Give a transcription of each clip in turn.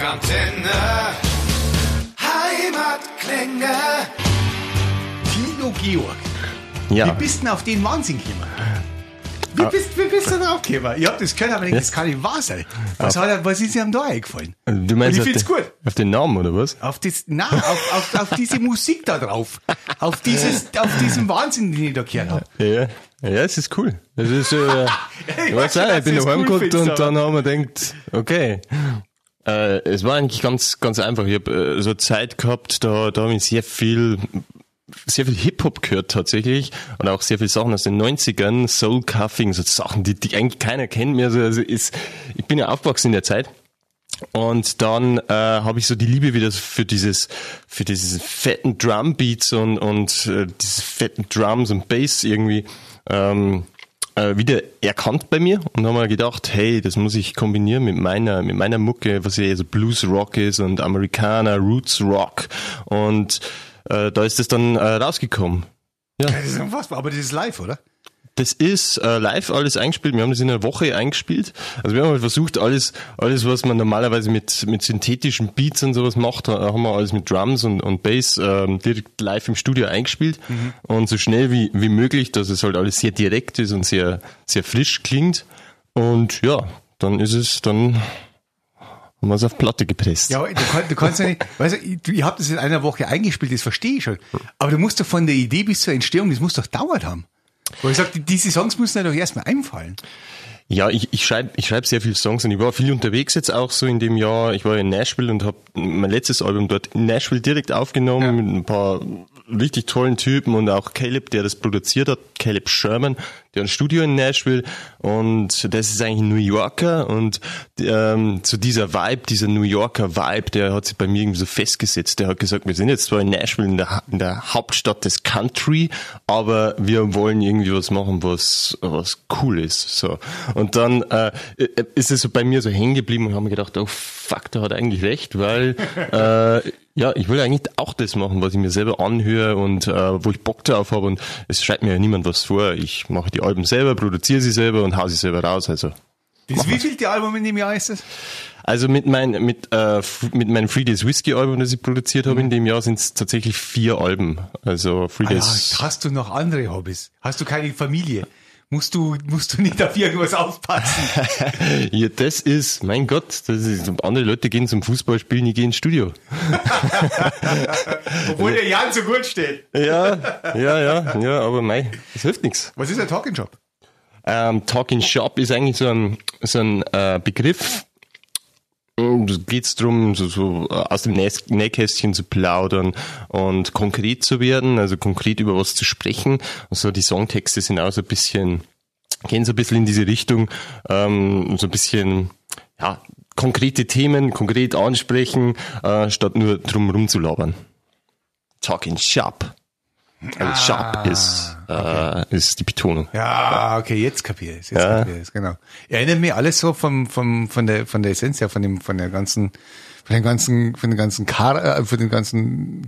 Rockantenne. Heimatklänge. Tilo Georg. Ja. Wie bist du denn auf den Wahnsinn gekommen? Wie bist, wie bist du da aufgekommen? Ich hab das gehört, aber ich denk, das kann nicht wahr sein. Was, hat, er- was ist ihm da eingefallen? Du meinst Und ich find's den, gut. auf den Namen, oder was? Auf das, na, auf, auf, auf diese Musik da drauf. Auf dieses, auf diesen Wahnsinn, den ich da gehört habe. Ja. Ja, es ist cool. Es ist, äh, ich weiß schon, auch, dass ich bin du es daheim cool geguckt findest, und aber- dann haben wir gedacht, okay. Äh, es war eigentlich ganz, ganz einfach. Ich habe äh, so Zeit gehabt, da, da habe ich sehr viel, sehr viel Hip-Hop gehört tatsächlich und auch sehr viele Sachen aus den 90ern, Soul Cuffing, so Sachen, die, die eigentlich keiner kennt mehr. Also, also ist, ich bin ja aufgewachsen in der Zeit. Und dann äh, habe ich so die Liebe wieder für dieses, für dieses fetten Drumbeats und und äh, diese fetten Drums und Bass irgendwie ähm, äh, wieder erkannt bei mir und haben mir gedacht, hey, das muss ich kombinieren mit meiner mit meiner Mucke, was ja so Blues Rock ist und Amerikaner Roots Rock und äh, da ist es dann äh, rausgekommen. Das ist unfassbar, aber das ist live, oder? Das ist äh, live alles eingespielt. Wir haben das in einer Woche eingespielt. Also wir haben halt versucht, alles, alles, was man normalerweise mit, mit synthetischen Beats und sowas macht, äh, haben wir alles mit Drums und, und Bass ähm, direkt live im Studio eingespielt. Und so schnell wie, wie möglich, dass es halt alles sehr direkt ist und sehr, sehr frisch klingt. Und ja, dann ist es, dann haben wir es auf Platte gepresst. Ja, du, kann, du kannst ja nicht, weißt du, ich, ich habe das in einer Woche eingespielt, das verstehe ich schon. Aber du musst doch von der Idee bis zur Entstehung, das muss doch dauert haben. Weil ich sag, die- diese Songs müssen ja doch erstmal einfallen. Ja, ich, ich schreibe ich schreib sehr viele Songs und ich war viel unterwegs jetzt auch so in dem Jahr. Ich war in Nashville und habe mein letztes Album dort in Nashville direkt aufgenommen mit ein paar richtig tollen Typen und auch Caleb, der das produziert hat, Caleb Sherman, der hat ein Studio in Nashville und das ist eigentlich ein New Yorker und ähm, so dieser Vibe, dieser New Yorker Vibe, der hat sich bei mir irgendwie so festgesetzt. Der hat gesagt, wir sind jetzt zwar in Nashville, in der, in der Hauptstadt des Country, aber wir wollen irgendwie was machen, was, was cool ist. So. Und dann äh, ist es so bei mir so hängen geblieben und haben mir gedacht, oh fuck, der hat eigentlich recht, weil äh, ja, ich will eigentlich auch das machen, was ich mir selber anhöre und äh, wo ich Bock drauf habe und es schreibt mir ja niemand was vor. Ich mache die Alben selber, produziere sie selber und hau sie selber raus. Also Das wievielte Album in dem Jahr ist das? also mit, mein, mit, äh, mit meinem Free Days Whiskey Album, das ich produziert habe in dem Jahr, sind es tatsächlich vier Alben. Also Free Ah, ja, Days. hast du noch andere Hobbys? Hast du keine Familie? Musst du, musst du nicht auf irgendwas aufpassen? Ja, das ist, mein Gott, das ist, andere Leute gehen zum Fußballspielen, ich gehe ins Studio. Obwohl der Jan so gut steht. Ja, ja, ja, ja, aber mei, das hilft nichts. Was ist ein Talking Shop? Ähm, Talking Shop ist eigentlich so ein, so ein äh, Begriff. Mm, Da geht's drum, so, so äh, aus dem Nähkästchen zu plaudern und konkret zu werden, also konkret über was zu sprechen. Also die Songtexte sind auch so ein bisschen, gehen so ein bisschen in diese Richtung, ähm, so ein bisschen, ja, konkrete Themen konkret ansprechen, äh, statt nur drum rumzulabern. Talking Shop. Also Shop ist, äh, ist die Betonung. Ja, okay, jetzt kapiere ich es. Jetzt Ja. kapiere ich es, genau. Erinnert mich alles so vom, vom, von der, von der Essenz her, von dem, von der ganzen, von den ganzen, von den ganzen Kar, äh, von den ganzen,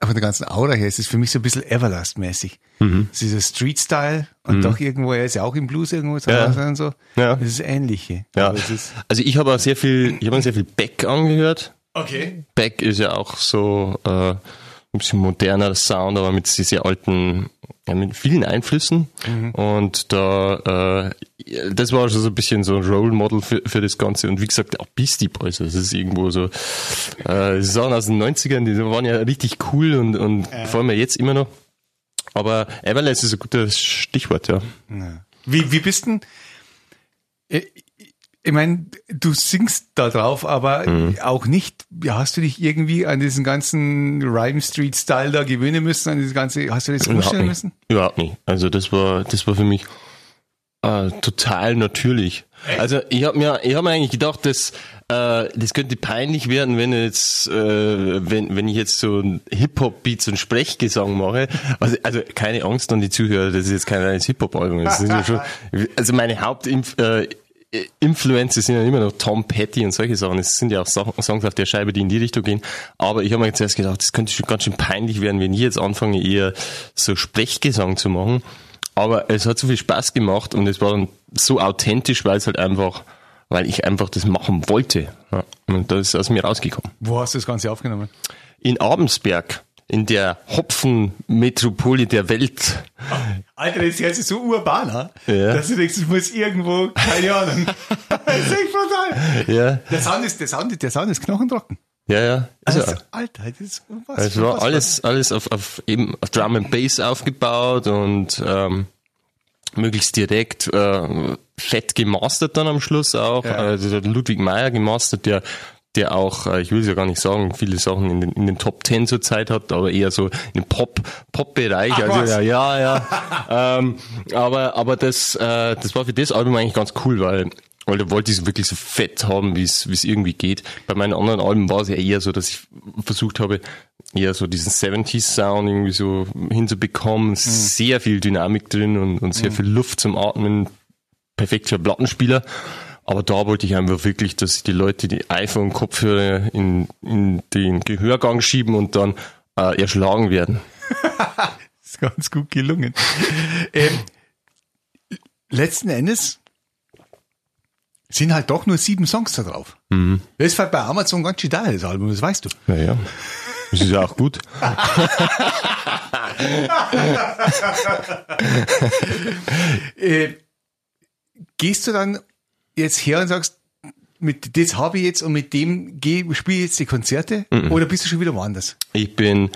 von der ganzen Aura her. Es ist für mich so ein bisschen Everlast-mäßig. Mhm. Es ist so Street-Style und doch irgendwo, er ist ja auch im Blues irgendwo zu Ja. Und so. Ja. Das ist ähnliche. Ja, ist, also ich habe auch sehr viel, ich habe sehr viel Beck angehört. okay. Beck ist ja auch so äh, ein bisschen moderner Sound, aber mit sehr, sehr alten, ja, mit vielen Einflüssen. Und da, äh, das war schon so ein bisschen so ein Role Model für, für das Ganze. Und wie gesagt, auch Beastie Boys, also das ist irgendwo so, äh, Sachen aus den 90ern, die waren ja richtig cool und, und vor allem ja jetzt immer noch. Aber Everlast ist ein gutes Stichwort, ja. Wie, wie bist denn, äh, ich meine, du singst da drauf, aber Mhm. auch nicht, hast du dich irgendwie an diesen ganzen Rhyme Street Style da gewöhnen müssen, an dieses ganze, hast du das Überhaupt umstellen nicht. müssen? Überhaupt nicht. Also das war, das war für mich äh, total natürlich. Also ich habe mir, ich habe mir eigentlich gedacht, dass äh, das könnte peinlich werden, wenn jetzt, äh, wenn, wenn ich jetzt so ein Hip-Hop-Beats und Sprechgesang mache. Also, also keine Angst an die Zuhörer, das ist jetzt kein reines Hip-Hop-Album. Das sind ja schon, also meine Hauptinf äh, Influencer sind ja immer noch Tom Petty und solche Sachen. Es sind ja auch Songs auf der Scheibe, die in die Richtung gehen. Aber ich habe mir zuerst gedacht, das könnte schon ganz schön peinlich werden, wenn ich jetzt anfange, eher so Sprechgesang zu machen. Aber es hat so viel Spaß gemacht und es war dann so authentisch, weil es halt einfach weil ich einfach das machen wollte. Ja. Und das ist aus mir rausgekommen. Wo hast du das Ganze aufgenommen? In Abensberg, in der Hopfenmetropole der Welt. Alter, das ist jetzt so urban, ha? Ja. dass du denkst, ich muss irgendwo, keine Ahnung. das ist echt brutal. Ja, Der Sound ist, der Sound, der Sound ist knochentrocken. ja, ja. Ist Also, er. Alter, das ist was, Es war alles, alles auf, auf eben auf Drum and Bass aufgebaut und ähm, möglichst direkt äh, fett gemastert dann am Schluss auch. Ja. Also Ludwig Meyer gemastert, der der auch, äh, ich will es ja gar nicht sagen, viele Sachen in den, in den Top Ten zur Zeit hat, aber eher so im Pop Pop Bereich. Ach, Also was? ja, ja, ja. ähm, aber aber das äh, das war für das Album eigentlich ganz cool, weil weil da wollte ich es wirklich so fett haben, wie es wie es irgendwie geht. Bei meinen anderen Alben war es ja eher so, dass ich versucht habe, eher so diesen 70s Sound irgendwie so hinzubekommen. Sehr viel Dynamik drin und, und sehr viel Luft zum Atmen. Perfekt für Plattenspieler. Aber da wollte ich einfach wirklich, dass die Leute die iPhone-Kopfhörer in, in den Gehörgang schieben und dann äh, erschlagen werden. ist ganz gut gelungen. ähm, letzten Endes sind halt doch nur sieben Songs da drauf. Mhm. Das ist halt bei Amazon ganz schön teuer, das Album, das weißt du. Naja, das ist ja auch gut. Äh, gehst du dann jetzt her und sagst, mit das habe ich jetzt und mit dem spiele ich jetzt die Konzerte? Mhm. Oder bist du schon wieder woanders? Ich bin,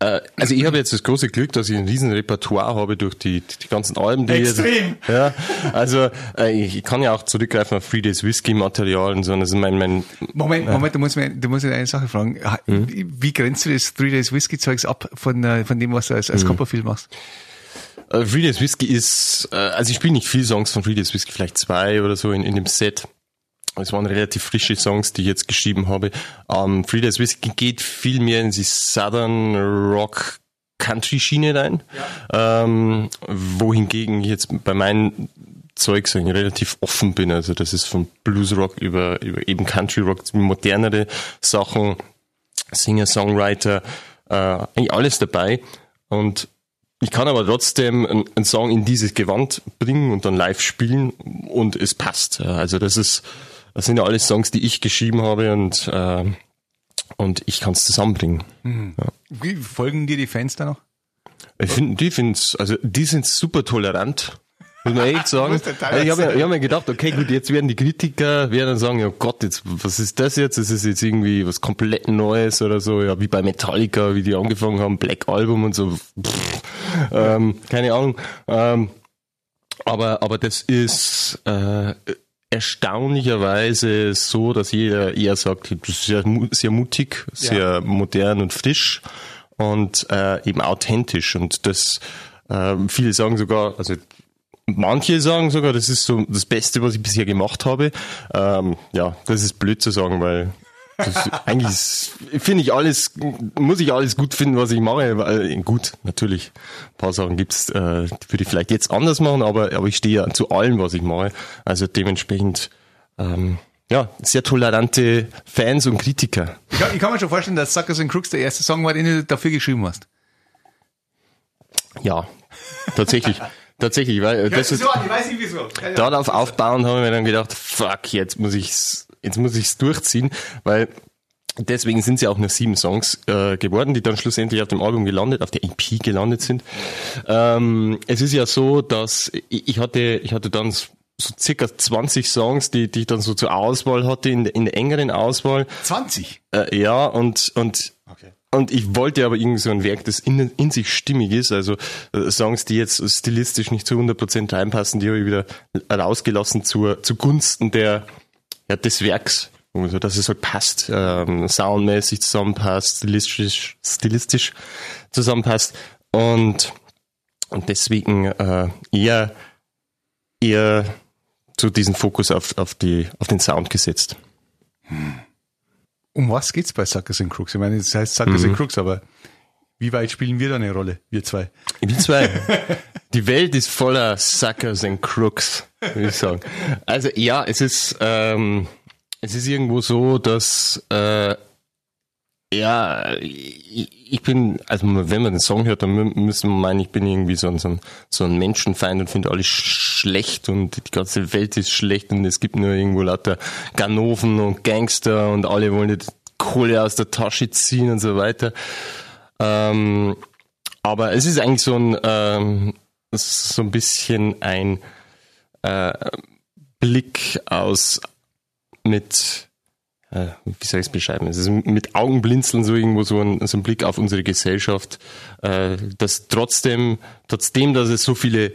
äh, also ich habe jetzt das große Glück, dass ich ein riesen Repertoire habe durch die, die ganzen Alben, die ich Extrem. Jetzt, ja, also äh, ich, kann ja auch zurückgreifen auf Three Days Whiskey Material und so. Und das ist mein, mein Moment, Moment, da muss mir, da muss ich eine Sache fragen. Mhm. Wie grenzt du das Three Days Whiskey Zeugs ab von, äh, von dem, was du als, als Mhm. Copperfield machst? Three Days Whiskey ist, äh, also ich spiele nicht viel Songs von Days Whiskey, vielleicht zwei oder so in, in dem Set. Es waren relativ frische Songs, die ich jetzt geschrieben habe. Ähm, Three Days Whiskey geht viel mehr in die Southern Rock Country Schiene rein. Ähm, wohingegen ich jetzt bei meinen Zeug so relativ offen bin. Also das ist von Blues Rock über, über eben Country Rock, modernere Sachen, Singer, Songwriter, äh, eigentlich alles dabei. Und ich kann aber trotzdem einen, Song in dieses Gewand bringen und dann live spielen und es passt. Ja, Also das ist, das sind ja alles Songs, die ich geschrieben habe und äh, und ich kann es zusammenbringen. Wie folgen dir die Fans da noch? Ich find, die finden's, also die sind super tolerant. Muss man echt sagen. Also ich habe ich hab mir gedacht, okay, gut, jetzt werden die Kritiker werden sagen, ja Gott, jetzt, was ist das jetzt? Das ist jetzt irgendwie was komplett Neues oder so, ja, wie bei Metallica, wie die angefangen haben, Black Album und so. Pff, ähm, keine Ahnung. Ähm, aber, aber das ist äh, erstaunlicherweise so, dass jeder eher sagt, das ist sehr, sehr mutig, sehr modern und frisch und äh, eben authentisch. Und das äh, viele sagen sogar, also manche sagen sogar, das ist so das Beste, was ich bisher gemacht habe. Ähm, ja, das ist blöd zu sagen, weil das, eigentlich finde ich alles, muss ich alles gut finden, was ich mache. Weil, gut, natürlich, ein paar Sachen gibt's, äh, die würde ich vielleicht jetzt anders machen, aber, aber ich stehe ja zu allem, was ich mache. Also dementsprechend, ähm, ja, sehr tolerante Fans und Kritiker. Ich kann, ich kann mir schon vorstellen, dass Suckers and Crooks der erste Song war, den du dafür geschrieben hast. Ja, tatsächlich. tatsächlich, weil äh, das ist, ich weiß nicht wieso. Darauf aufbauend habe ich mir dann gedacht, fuck, jetzt muss ich's, jetzt muss ich's durchziehen, weil deswegen sind sie auch nur sieben Songs äh, geworden, die dann schlussendlich auf dem Album gelandet, auf der EP gelandet sind. Ähm, es ist ja so, dass ich, ich hatte, ich hatte dann so circa 20 Songs, die, die ich dann so zur Auswahl hatte, in der, in der engeren Auswahl. 20. Äh, ja, und, und, Okay. Und ich wollte aber irgendwie so ein Werk, das in, in sich stimmig ist, also äh, Songs, die jetzt stilistisch nicht zu 100% reinpassen, die habe ich wieder rausgelassen zur, zugunsten der, ja, des Werks. Also, dass es halt passt, ähm, soundmäßig zusammenpasst, stilistisch, stilistisch zusammenpasst. Und, und deswegen äh, eher, eher so diesen Fokus auf, auf, die, auf den Sound gesetzt. Um was geht's bei Suckers and Crooks? Ich meine, das heißt Suckers Mhm. and Crooks, aber wie weit spielen wir da eine Rolle, wir zwei? Wir zwei. Die Welt ist voller Suckers and Crooks, würde ich sagen. Also ja, es ist, ähm, es ist irgendwo so, dass äh, ja, ich, bin, also wenn man den Song hört, dann mü- müssen wir meinen, ich bin irgendwie so ein, so ein, so ein Menschenfeind und finde alles schlecht und die ganze Welt ist schlecht und es gibt nur irgendwo lauter Ganoven und Gangster und alle wollen die Kohle aus der Tasche ziehen und so weiter. Ähm, aber es ist eigentlich so ein, ähm, so ein bisschen ein äh, Blick aus mit, äh, wie soll ich es beschreiben? Es ist mit Augenblinzeln so irgendwo so ein, so ein Blick auf unsere Gesellschaft, äh, dass trotzdem, trotzdem, dass es so viele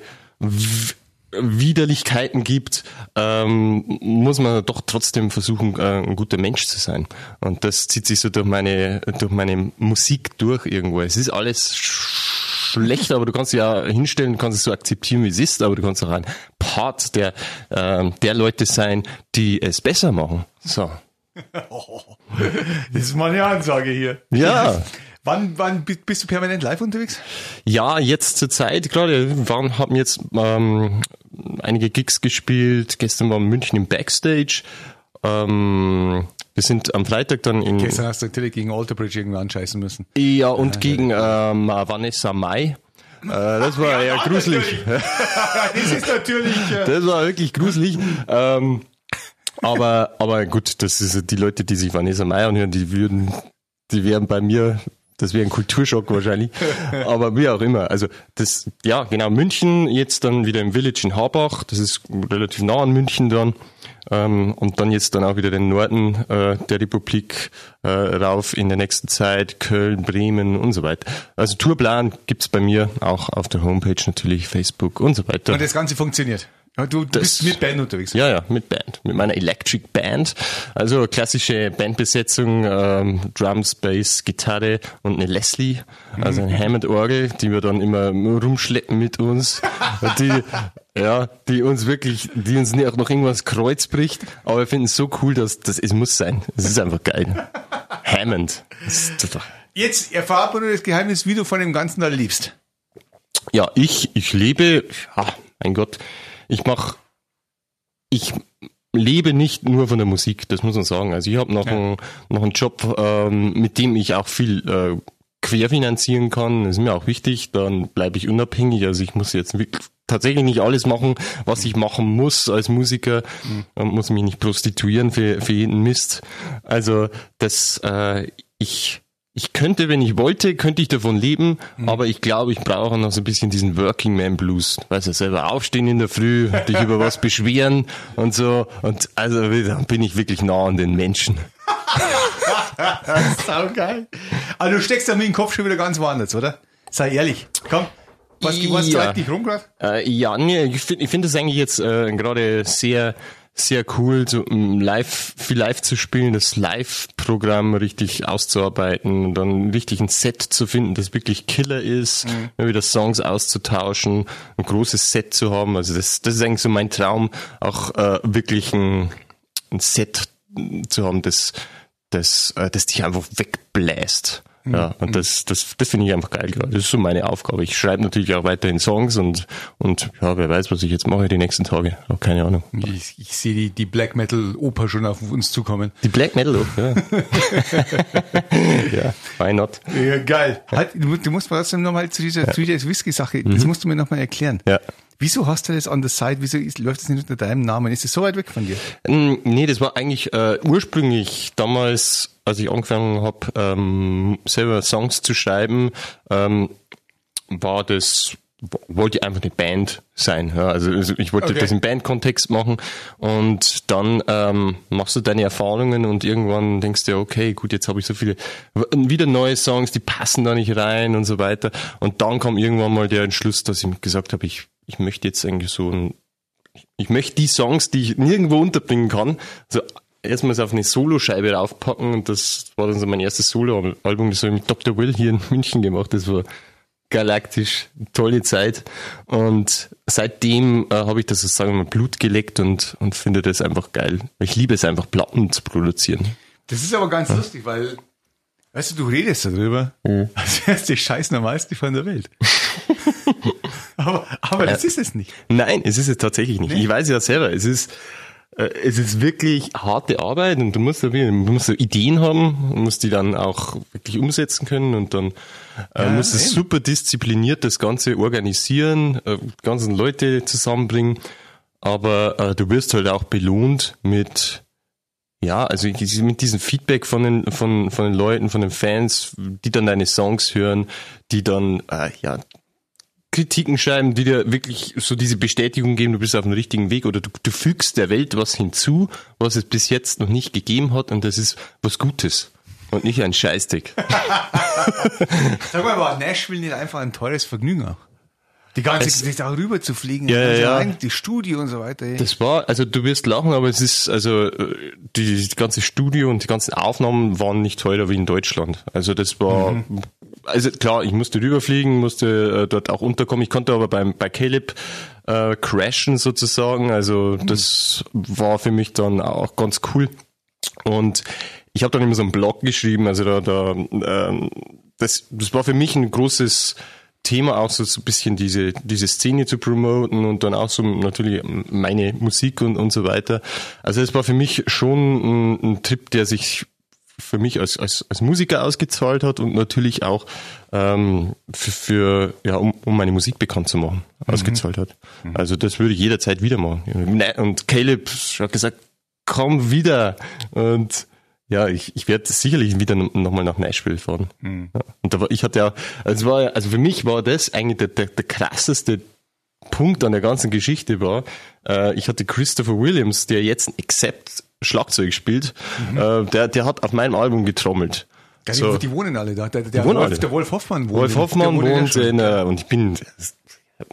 Widerlichkeiten gibt, ähm, muss man doch trotzdem versuchen, äh, ein guter Mensch zu sein. Und das zieht sich so durch meine, durch meine Musik durch irgendwo. Es ist alles schlecht, aber du kannst ja hinstellen, kannst es so akzeptieren, wie es ist, aber du kannst auch ein Part der, ähm, der Leute sein, die es besser machen. So. Das ist mal eine Ansage hier. Ja. Wann, wann bi- bist du permanent live unterwegs? Ja, jetzt zur Zeit, gerade, wir waren, haben jetzt ähm, einige Gigs gespielt. Gestern war München im Backstage. Ähm, wir sind am Freitag dann in Gestern hast du natürlich gegen Alterbridge irgendwo anscheißen müssen. ja und gegen ähm, Vanessa Mai. Äh, das war ja, gruselig. das ist natürlich. Äh, Das war wirklich gruselig. Ähm, aber, aber gut, das ist die Leute, die sich Vanessa Mai anhören, die würden, die wären bei mir, das wäre ein Kulturschock wahrscheinlich. Aber wie auch immer. Also das, ja, genau, München, jetzt dann wieder im Village in Harbach, das ist relativ nah an München dann. Ähm, und dann jetzt dann auch wieder den Norden äh, der Republik äh, rauf in der nächsten Zeit, Köln, Bremen und so weiter. Also Tourplan gibt's bei mir auch auf der Homepage natürlich, Facebook und so weiter. und das Ganze funktioniert. Ja, Du, du bist mit Band unterwegs. Ja, ja, mit Band, mit meiner Electric Band. Also klassische Bandbesetzung, ähm, Drums, Bass, Gitarre und eine Leslie, also eine Hammond-Orgel, die wir dann immer rumschleppen mit uns. Die, ja, die uns wirklich, die uns nicht auch noch irgendwas Kreuz bricht, aber wir finden es so cool, dass das es muss sein. Es ist einfach geil. Hammond. Das Jetzt erfahrt man nur das Geheimnis, wie du von dem Ganzen da liebst. Ja, ich, ich lebe, ja, mein Gott, ich mach, ich lebe nicht nur von der Musik, das muss man sagen. Also ich habe noch, einen, noch einen Job, ähm, mit dem ich auch viel äh, querfinanzieren kann. Das ist mir auch wichtig, dann bleibe ich unabhängig. Also ich muss jetzt wirklich tatsächlich nicht alles machen, was ich machen muss als Musiker. Man muss mich nicht prostituieren für, für jeden Mist. Also das, äh, ich ich könnte, wenn ich wollte, könnte ich davon leben, aber ich glaube, ich brauche noch so ein bisschen diesen Working Man Blues. Weißt du, selber aufstehen in der Früh, dich über was beschweren und so. Und also da bin ich wirklich nah an den Menschen. Sau geil. Also du steckst da mit dem Kopf schon wieder ganz woanders, oder? Sei ehrlich. Komm. Was, was Ja. treibt dich rum gerade? Äh, ja, nee, ich finde ich finde das eigentlich jetzt äh, gerade sehr sehr cool, so um live viel live zu spielen, das Live-Programm richtig auszuarbeiten und dann richtig ein Set zu finden, das wirklich Killer ist, immer wieder Songs auszutauschen, ein großes Set zu haben. Also das, das ist eigentlich so mein Traum, auch äh, wirklich ein, ein Set zu haben, das, das, äh, das dich einfach wegbläst. Ja, und das, das, das finde ich einfach geil gerade. Das ist so meine Aufgabe. Ich schreibe natürlich auch weiterhin Songs und, und ja, wer weiß, was ich jetzt mache die nächsten Tage. Auch keine Ahnung. Ich, ich sehe die, die Black Metal Oper schon auf uns zukommen. Die Black Metal, auch, ja. ja, why not? Ja, geil. Halt, du, du musst mal trotzdem nochmal zu dieser, zu dieser Whisky-Sache, das musst du mir nochmal erklären. Ja. Wieso hast du das on the side? Wieso ist, läuft das nicht unter deinem Namen? Ist es so weit weg von dir? Mm, Nee, das war eigentlich äh, ursprünglich damals, als ich angefangen habe, ähm, selber Songs zu schreiben, ähm, war das wollte ich einfach eine Band sein. Ja, also also ich wollte Okay. das im Bandkontext machen und dann ähm, machst du deine Erfahrungen und irgendwann denkst du, okay, gut, jetzt habe ich so viele wieder neue Songs, die passen da nicht rein und so weiter. Und dann kam irgendwann mal der Entschluss, dass ich gesagt habe, ich, ich möchte jetzt eigentlich so ein ich möchte die Songs, die ich nirgendwo unterbringen kann, so erstmals auf eine Soloscheibe raufpacken und das war dann so mein erstes Soloalbum, das habe ich mit Dr. Will hier in München gemacht, das war galaktisch, tolle Zeit und seitdem äh, habe ich das sozusagen mal Blut geleckt und, und finde das einfach geil. Ich liebe es einfach, Platten zu produzieren. Das ist aber ganz lustig, weil, weißt du, du redest darüber, als wärst du die scheiß normalste von der Welt. aber, aber das ist es nicht. Nein, es ist es tatsächlich nicht. Ich weiß ja selber, es ist, äh, es ist wirklich harte Arbeit und du musst, du musst so Ideen haben, musst die dann auch wirklich umsetzen können und dann äh, Ja, musst du super diszipliniert das Ganze organisieren, äh, die ganzen Leute zusammenbringen, aber äh, du wirst halt auch belohnt mit ja, also mit diesem Feedback von den, von, von den Leuten, von den Fans, die dann deine Songs hören, die dann, äh, ja, Kritiken schreiben, die dir wirklich so diese Bestätigung geben, du bist auf dem richtigen Weg oder du, du fügst der Welt was hinzu, was es bis jetzt noch nicht gegeben hat und das ist was Gutes und nicht ein Scheißdreck. Sag mal, war Nashville nicht einfach ein teures Vergnügen auch? Die ganze Es- Zeit da rüber zu fliegen, Ja, also ja, die Studio und so weiter. ey. Das war, also du wirst lachen, aber es ist, also äh, die, die ganze Studio und die ganzen Aufnahmen waren nicht teurer wie in Deutschland. Also das war, also klar, ich musste rüberfliegen, musste äh, dort auch unterkommen. Ich konnte aber beim bei Caleb äh, crashen sozusagen. Also das war für mich dann auch ganz cool. Und ich habe dann immer so einen Blog geschrieben, also da, da ähm, das, das war für mich ein großes Thema, auch so, so ein bisschen diese, diese Szene zu promoten und dann auch so natürlich meine Musik und, und so weiter. Also es war für mich schon ein, ein Trip, der sich für mich als, als, als Musiker ausgezahlt hat und natürlich auch ähm, für, für ja, um, um meine Musik bekannt zu machen, ausgezahlt hat. Also das würde ich jederzeit wieder machen. Ne, Und Caleb hat gesagt, komm wieder. Und ja, ich, ich werde sicherlich wieder nochmal nach Nashville fahren. Ja. Und da war, ich hatte ja, also, war, also für mich war das eigentlich der, der, der krasseste Punkt an der ganzen Geschichte war, äh, ich hatte Christopher Williams, der jetzt ein Accept Schlagzeug spielt, äh, der, der hat auf meinem Album getrommelt. Die, So. die wohnen alle da. Der, der, Wolf, alle. der Wolf Hoffmann wohnt. Wolf Hoffmann wohnt in, äh, und ich bin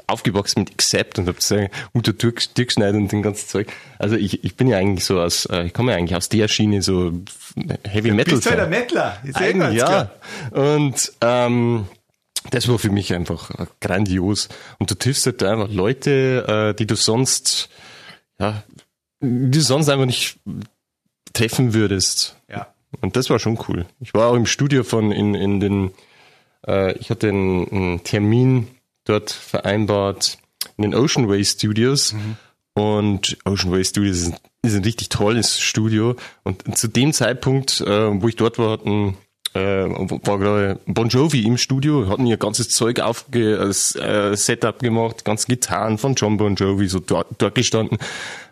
aufgewachsen mit Accept und hab sagen, unter Schneider und den ganzen Zeug. Also ich, ich bin ja eigentlich so aus, äh, ich komme ja eigentlich aus der Schiene, so Heavy Metal. Bist du der eh Eigentlich, ja. klar. Und ähm, das war für mich einfach äh, grandios. Und du triffst halt einfach Leute, äh, die du sonst, ja, die du sonst einfach nicht treffen würdest. Ja. Und das war schon cool. Ich war auch im Studio von in, in den, äh, ich hatte einen, einen Termin dort vereinbart in den Ocean Way Studios. Und Ocean Way Studios ist ein, ist ein richtig tolles Studio. Und zu dem Zeitpunkt, äh, wo ich dort war, hatten, äh, war gerade Bon Jovi im Studio, hatten ihr ganzes Zeug aufge, äh, Setup gemacht, ganz Gitarren von John Bon Jovi so dort, dort gestanden.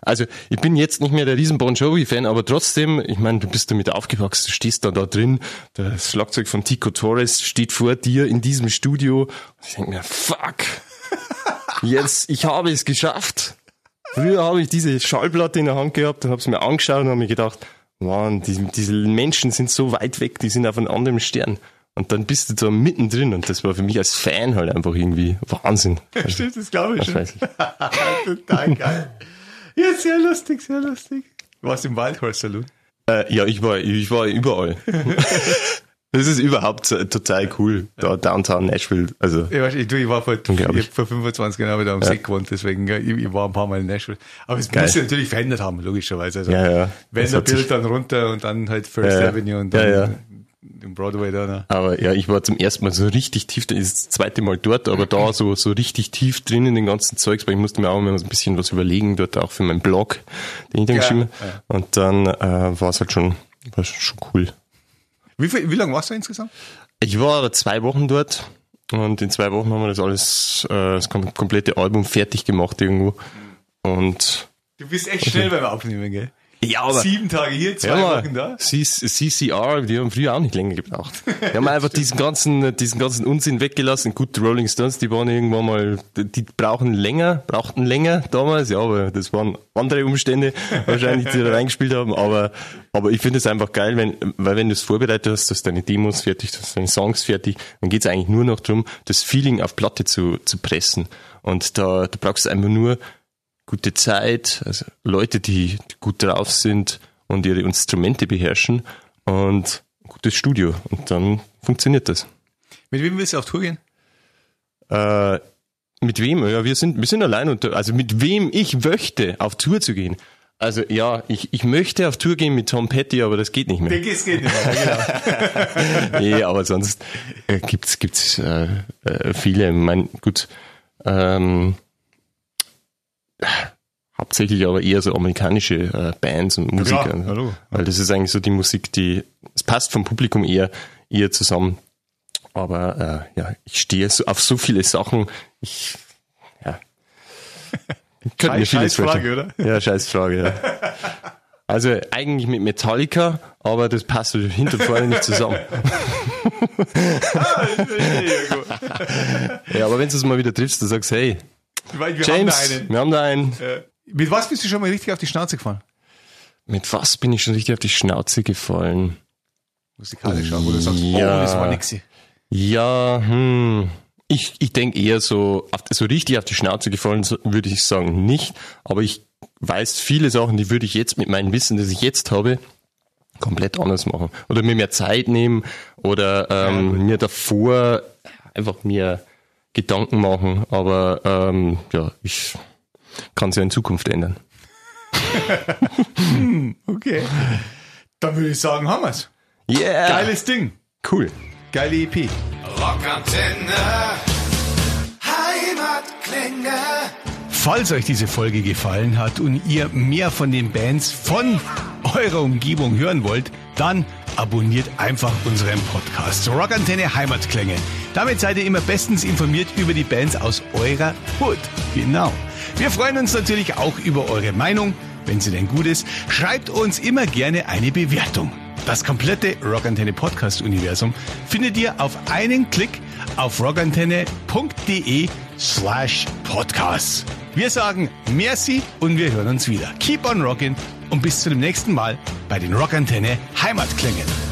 Also ich bin jetzt nicht mehr der riesen Bon Jovi Fan, aber trotzdem, ich meine, du bist damit aufgewachsen, du stehst da da drin, das Schlagzeug von Tico Torres steht vor dir in diesem Studio. Ich denke mir, fuck, jetzt, ich habe es geschafft. Früher habe ich diese Schallplatte in der Hand gehabt und habe es mir angeschaut und habe mir gedacht, Mann, die, diese Menschen sind so weit weg, die sind auf einem anderen Stern. Und dann bist du da mittendrin und das war für mich als Fan halt einfach irgendwie Wahnsinn. Stimmt, das glaube ich Was schon. Total geil. Ja, sehr lustig, sehr lustig. Du warst im Wildhorse Saloon. Äh, ja, ich war, ich war überall. das ist überhaupt total cool, da Downtown Nashville. Also Ich, weiß, ich, ich war vor, ich vor 25 Jahren wieder am See gewohnt, deswegen, ja, ich, ich war ein paar Mal in Nashville. Aber es Geil. muss sich natürlich verändert haben, logischerweise. Also, Ja, ja. Vanderbilt dann runter und dann halt First Ja, ja. Avenue und Ja, dann ja. den Broadway da. Ne? Aber ja, ich war zum ersten Mal so richtig tief, das ist das zweite Mal dort, aber da so, so richtig tief drin in den ganzen Zeugs, weil ich musste mir auch immer so ein bisschen was überlegen, dort auch für meinen Blog, den ich dann Ja, geschrieben habe. ja. Und dann äh, war es halt schon, war schon cool. Wie, viel, wie lange warst du insgesamt? Ich war zwei Wochen dort und in zwei Wochen haben wir das alles, äh, das kom- komplette Album fertig gemacht irgendwo. Und Du bist echt schnell beim Aufnehmen, gell? Ja, aber Sieben Tage hier, zwei Ja, Wochen da. CCR, die haben früher auch nicht länger gebraucht. Die haben einfach diesen ganzen, diesen ganzen Unsinn weggelassen. Gut, die Rolling Stones, die waren irgendwann mal, die brauchen länger, brauchten länger damals, ja, aber das waren andere Umstände wahrscheinlich, die da reingespielt haben. Aber, aber ich finde es einfach geil, wenn, weil wenn du es vorbereitet hast, dass deine Demos fertig, dass deine Songs fertig, dann geht es eigentlich nur noch darum, das Feeling auf Platte zu, zu pressen. Und da, da brauchst du einfach nur gute Zeit, also Leute, die gut drauf sind und ihre Instrumente beherrschen und ein gutes Studio. Und dann funktioniert das. Mit wem willst du auf Tour gehen? Äh, mit wem? Ja, wir sind, wir sind allein unter, also mit wem ich möchte, auf Tour zu gehen. Also ja, ich, ich möchte auf Tour gehen mit Tom Petty, aber das geht nicht mehr. Es geht nicht mehr, genau. nee, aber sonst äh, gibt's gibt's äh, äh, viele. Mein gut, ähm, hauptsächlich aber eher so amerikanische äh, Bands und Musiker. klar, hallo. Weil das ist eigentlich so die Musik, die, es passt vom Publikum eher, eher zusammen. Aber äh, ja, ich stehe so auf so viele Sachen. Ich, ja. Ich könnte mir Scheiß- vieles Scheißfrage, vorstellen. Ja, scheiß Frage, ja. Also eigentlich mit Metallica, aber das passt hinter und vorne nicht zusammen. Ja, aber wenn du es mal wieder triffst, dann sagst hey, Weil wir James, haben da einen. wir haben da einen. Äh, mit was bist du schon mal richtig auf die Schnauze gefallen? Mit was bin ich schon richtig auf die Schnauze gefallen? Musikalisch auch, wo du sagst, Ja. oh, das war nix. Ja, hm. Ich, ich denke eher so, so richtig auf die Schnauze gefallen, würde ich sagen, nicht. Aber ich weiß viele Sachen, die würde ich jetzt mit meinem Wissen, das ich jetzt habe, komplett anders machen. Oder mir mehr Zeit nehmen oder ähm, mir davor einfach mir Gedanken machen. Aber ähm, ja, ich kann es ja in Zukunft ändern. Okay. Dann würde ich sagen, haben wir's. Yeah! Geiles Ding. Cool. Geile EP. Rockantenne. Heimatklänge. Falls euch diese Folge gefallen hat und ihr mehr von den Bands von eurer Umgebung hören wollt, dann abonniert einfach unseren Podcast Rockantenne Heimatklänge. Damit seid ihr immer bestens informiert über die Bands aus eurer Hood. Genau. Wir freuen uns natürlich auch über eure Meinung, wenn sie denn gut ist. Schreibt uns immer gerne eine Bewertung. Das komplette Rockantenne Podcast Universum findet ihr auf einen Klick auf rockantenne.de slash podcast. Wir sagen merci und wir hören uns wieder. Keep on rockin' und bis zu dem nächsten Mal bei den Rockantenne Heimatklängen.